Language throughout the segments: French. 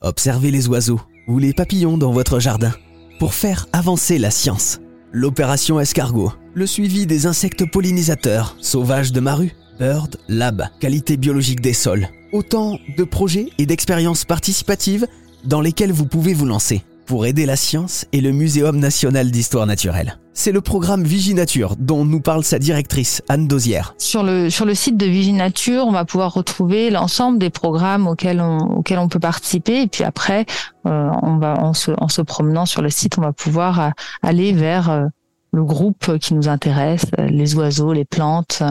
Observez les oiseaux ou les papillons dans votre jardin pour faire avancer la science. L'opération escargot, le suivi des insectes pollinisateurs, sauvages de Maru, Bird Lab, qualité biologique des sols. Autant de projets et d'expériences participatives dans lesquelles vous pouvez vous lancer pour aider la science et le Muséum national d'histoire naturelle. C'est le programme Viginature dont nous parle sa directrice Anne Dosière. Sur le, sur le site de Viginature, on va pouvoir retrouver l'ensemble des programmes auxquels on, auxquels on peut participer. Et puis après, euh, on va, en, se, en se promenant sur le site, on va pouvoir euh, aller vers euh, le groupe qui nous intéresse, les oiseaux, les plantes,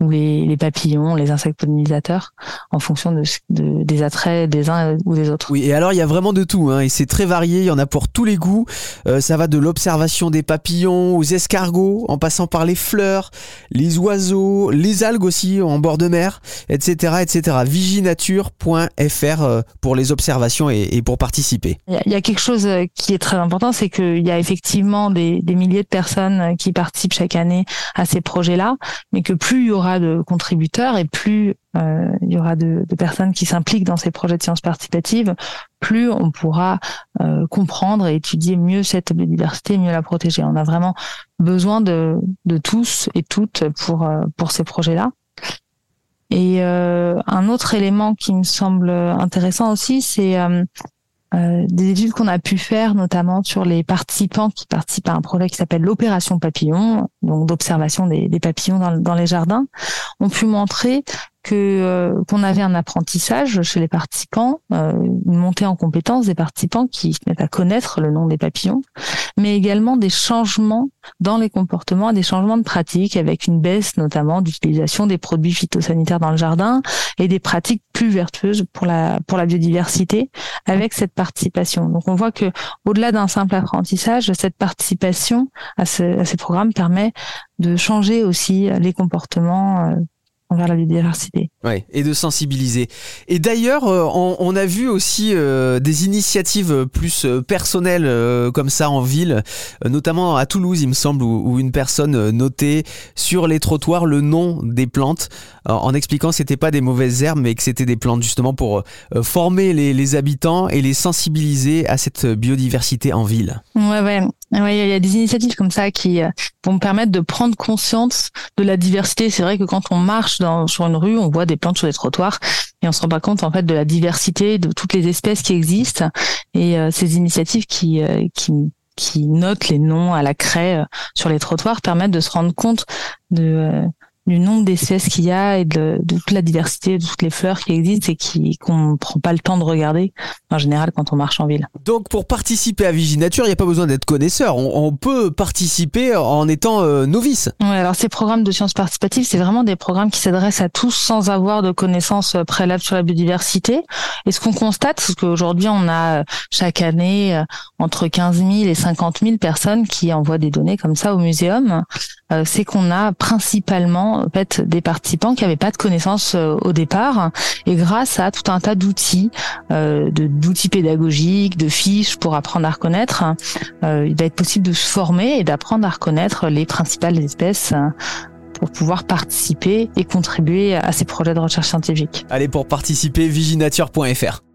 ou les, les, papillons, les insectes pollinisateurs, en fonction de, de, des attraits des uns ou des autres. Oui, et alors il y a vraiment de tout, hein, et c'est très varié, il y en a pour tous les goûts. Euh, ça va de l'observation des papillons aux escargots, en passant par les fleurs, les oiseaux, les algues aussi en bord de mer, etc., etc. Viginature.fr euh, pour les observations et, et pour participer. Il y, y, a quelque chose euh, qui est très important, c'est qu'il y a effectivement des, des milliers de personnes qui participent chaque année à ces projets-là, mais que plus il y aura de contributeurs et plus euh, il y aura de, personnes qui s'impliquent dans ces projets de sciences participatives, plus on pourra euh, comprendre et étudier mieux cette biodiversité, mieux la protéger. On a vraiment besoin de, de tous et toutes pour, euh, pour ces projets-là. Et un autre élément qui me semble intéressant aussi, c'est euh, des études qu'on a pu faire, notamment sur les participants qui participent à un projet qui s'appelle l'opération papillon, donc d'observation des, papillons dans, les jardins, ont pu montrer que euh, qu'on avait un apprentissage chez les participants, euh, une montée en compétence des participants qui se mettent à connaître le nom des papillons, mais également des changements dans les comportements, des changements de pratiques avec une baisse notamment d'utilisation des produits phytosanitaires dans le jardin et des pratiques plus vertueuses pour la pour la biodiversité avec cette participation. Donc on voit que au-delà d'un simple apprentissage, cette participation à, ce, à ces programmes permet de changer aussi les comportements envers la biodiversité. Ouais, et de sensibiliser. Et d'ailleurs, euh, on, on, a vu aussi euh, des initiatives plus euh, personnelles euh, comme ça en ville, notamment à Toulouse, il me semble, où, où, une personne notait sur les trottoirs le nom des plantes en expliquant que c'était pas des mauvaises herbes, mais que c'était des plantes justement pour former les, les, habitants et les sensibiliser à cette biodiversité en ville. Ouais, ouais. Ouais, il y a des initiatives comme ça qui vont permettre de prendre conscience de la diversité. C'est vrai que quand on marche dans, sur une rue, on voit des plantes sur les trottoirs et on se rend pas compte en fait de la diversité de toutes les espèces qui existent et euh, ces initiatives qui, euh, qui qui notent les noms à la craie euh, sur les trottoirs permettent de se rendre compte de du nombre d'espèces qu'il y a et de, de, toute la diversité de toutes les fleurs qui existent et qui qu'on ne prend pas le temps de regarder en général quand on marche en ville. Donc pour participer à Viginature, il n'y a pas besoin d'être connaisseur. On, on, peut participer en étant euh, novice. Ouais, alors ces programmes de sciences participatives, c'est vraiment des programmes qui s'adressent à tous sans avoir de connaissances euh, préalables sur la biodiversité. Et ce qu'on constate, c'est qu'aujourd'hui, on a euh, chaque année entre 15 000 et 50 000 personnes qui envoient des données comme ça au muséum. C'est qu'on a principalement en fait des participants qui n'avaient pas de connaissances euh, au départ et grâce à tout un tas d'outils, euh, d'outils pédagogiques, de fiches pour apprendre à reconnaître, euh, il va être possible de se former et d'apprendre à reconnaître les principales espèces pour pouvoir participer et contribuer à ces projets de recherche scientifique. Allez, pour participer, viginature.fr.